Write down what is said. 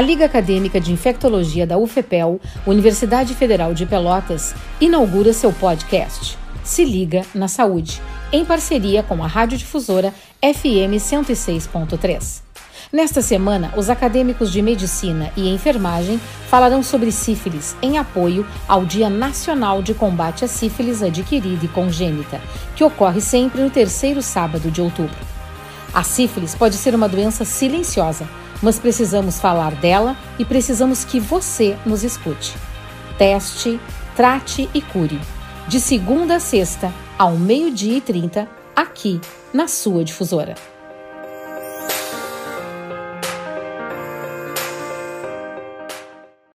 Liga Acadêmica de Infectologia da UFPEL, Universidade Federal de Pelotas, inaugura seu podcast. Se Liga na Saúde, em parceria com a radiodifusora FM 106.3. Nesta semana, os acadêmicos de medicina e enfermagem falarão sobre sífilis em apoio ao Dia Nacional de Combate à Sífilis Adquirida e Congênita, que ocorre sempre no terceiro sábado de outubro. A sífilis pode ser uma doença silenciosa mas precisamos falar dela e precisamos que você nos escute. Teste, trate e cure. De segunda a sexta, ao meio-dia e trinta, aqui na sua difusora.